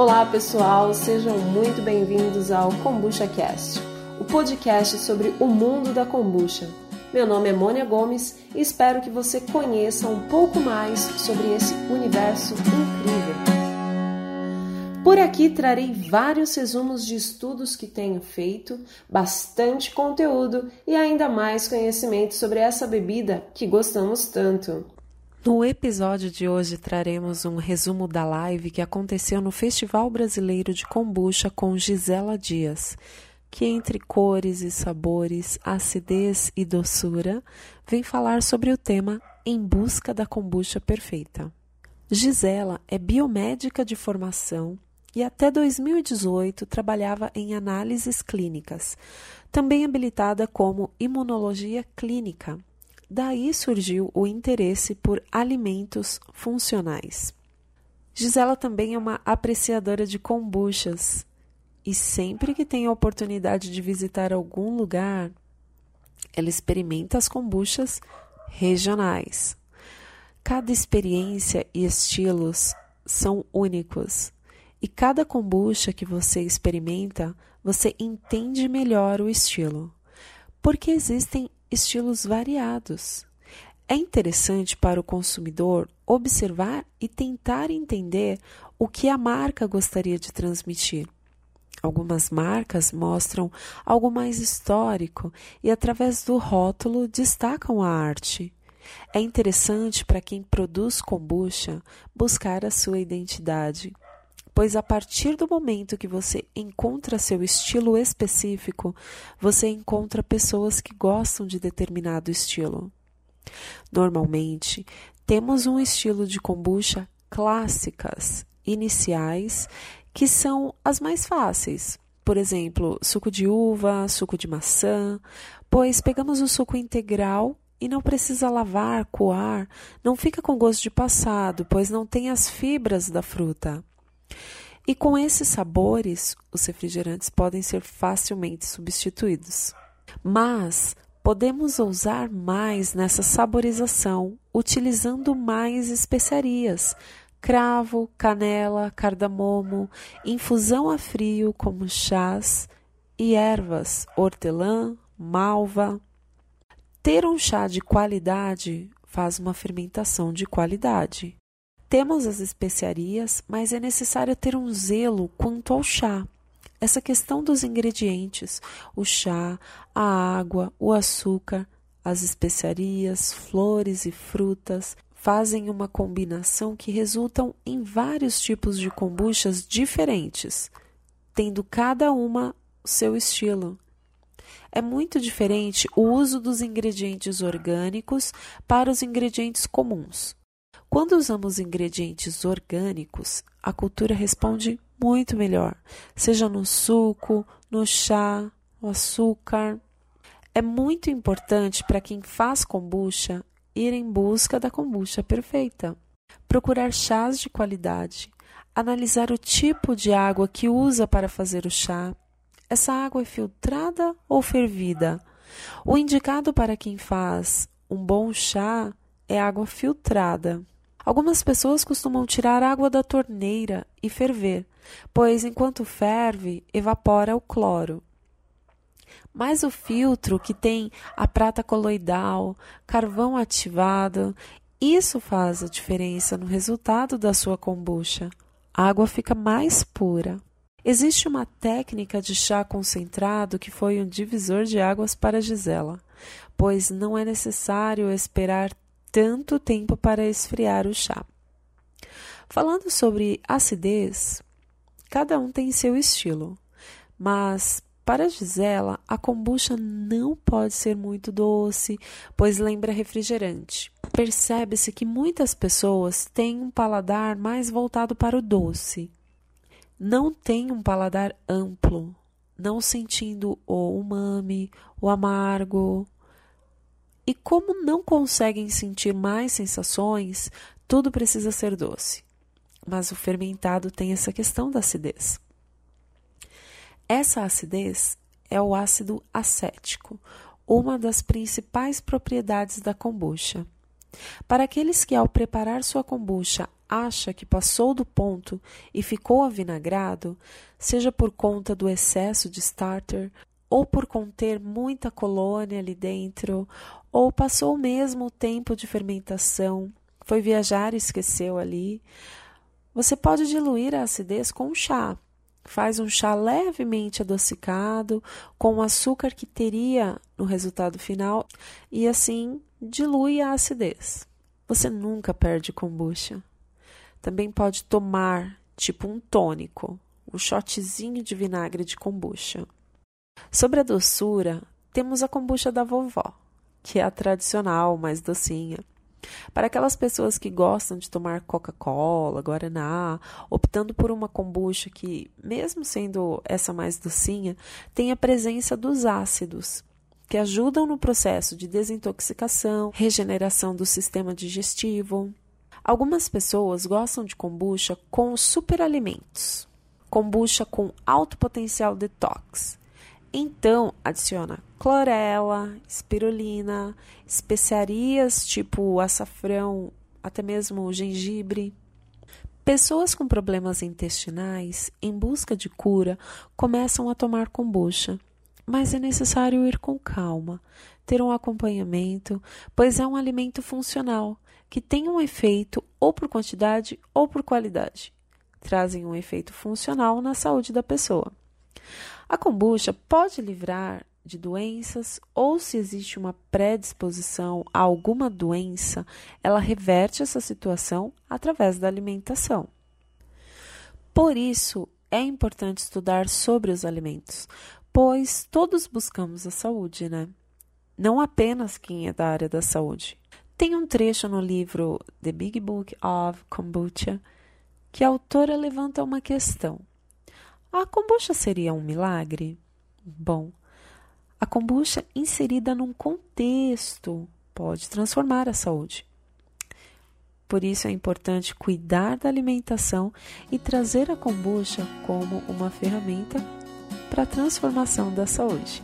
Olá pessoal, sejam muito bem-vindos ao Kombucha Cast, o podcast sobre o mundo da kombucha. Meu nome é Mônia Gomes e espero que você conheça um pouco mais sobre esse universo incrível. Por aqui trarei vários resumos de estudos que tenho feito, bastante conteúdo e ainda mais conhecimento sobre essa bebida que gostamos tanto. No episódio de hoje traremos um resumo da live que aconteceu no Festival Brasileiro de Kombucha com Gisela Dias que entre cores e sabores, acidez e doçura, vem falar sobre o tema Em Busca da Kombucha Perfeita. Gisela é biomédica de formação e até 2018 trabalhava em análises clínicas, também habilitada como imunologia clínica. Daí surgiu o interesse por alimentos funcionais. Gisela também é uma apreciadora de kombuchas e sempre que tem a oportunidade de visitar algum lugar, ela experimenta as kombuchas regionais. Cada experiência e estilos são únicos, e cada kombucha que você experimenta, você entende melhor o estilo, porque existem estilos variados. É interessante para o consumidor observar e tentar entender o que a marca gostaria de transmitir. Algumas marcas mostram algo mais histórico e, através do rótulo, destacam a arte. É interessante para quem produz kombucha buscar a sua identidade, pois a partir do momento que você encontra seu estilo específico, você encontra pessoas que gostam de determinado estilo. Normalmente, temos um estilo de kombucha clássicas, iniciais que são as mais fáceis. Por exemplo, suco de uva, suco de maçã, pois pegamos o suco integral e não precisa lavar, coar, não fica com gosto de passado, pois não tem as fibras da fruta. E com esses sabores, os refrigerantes podem ser facilmente substituídos. Mas podemos ousar mais nessa saborização, utilizando mais especiarias, cravo, canela, cardamomo, infusão a frio como chás e ervas, hortelã, malva. Ter um chá de qualidade faz uma fermentação de qualidade. Temos as especiarias, mas é necessário ter um zelo quanto ao chá. Essa questão dos ingredientes, o chá, a água, o açúcar, as especiarias, flores e frutas, fazem uma combinação que resultam em vários tipos de kombuchas diferentes, tendo cada uma seu estilo. É muito diferente o uso dos ingredientes orgânicos para os ingredientes comuns. Quando usamos ingredientes orgânicos, a cultura responde muito melhor, seja no suco, no chá, no açúcar. É muito importante para quem faz kombucha ir em busca da kombucha perfeita, procurar chás de qualidade, analisar o tipo de água que usa para fazer o chá. Essa água é filtrada ou fervida? O indicado para quem faz um bom chá é água filtrada. Algumas pessoas costumam tirar água da torneira e ferver, pois enquanto ferve, evapora o cloro. Mas o filtro que tem a prata coloidal, carvão ativado, isso faz a diferença no resultado da sua kombucha. A água fica mais pura. Existe uma técnica de chá concentrado que foi um divisor de águas para Gisela, pois não é necessário esperar tanto tempo para esfriar o chá. Falando sobre acidez, cada um tem seu estilo, mas para Gisela, a kombucha não pode ser muito doce, pois lembra refrigerante. Percebe-se que muitas pessoas têm um paladar mais voltado para o doce. Não tem um paladar amplo, não sentindo o umami, o amargo. E como não conseguem sentir mais sensações, tudo precisa ser doce. Mas o fermentado tem essa questão da acidez. Essa acidez é o ácido acético, uma das principais propriedades da kombucha. Para aqueles que, ao preparar sua kombucha, acha que passou do ponto e ficou avinagrado, seja por conta do excesso de starter, ou por conter muita colônia ali dentro, ou passou mesmo o tempo de fermentação, foi viajar e esqueceu ali, você pode diluir a acidez com chá. Faz um chá levemente adocicado, com o açúcar que teria no resultado final, e assim dilui a acidez. Você nunca perde kombucha. Também pode tomar, tipo um tônico, um shotzinho de vinagre de kombucha. Sobre a doçura, temos a kombucha da vovó, que é a tradicional, mais docinha. Para aquelas pessoas que gostam de tomar Coca-Cola, Guaraná, optando por uma kombucha que, mesmo sendo essa mais docinha, tem a presença dos ácidos, que ajudam no processo de desintoxicação, regeneração do sistema digestivo. Algumas pessoas gostam de kombucha com superalimentos, kombucha com alto potencial detox. Então, adiciona clorela, espirulina, especiarias tipo açafrão, até mesmo gengibre. Pessoas com problemas intestinais, em busca de cura, começam a tomar kombucha, mas é necessário ir com calma, ter um acompanhamento, pois é um alimento funcional que tem um efeito ou por quantidade ou por qualidade. Trazem um efeito funcional na saúde da pessoa. A kombucha pode livrar de doenças ou se existe uma predisposição a alguma doença, ela reverte essa situação através da alimentação. Por isso, é importante estudar sobre os alimentos, pois todos buscamos a saúde, né? Não apenas quem é da área da saúde. Tem um trecho no livro The Big Book of Kombucha que a autora levanta uma questão. A kombucha seria um milagre? Bom, a kombucha inserida num contexto pode transformar a saúde. Por isso é importante cuidar da alimentação e trazer a kombucha como uma ferramenta para a transformação da saúde.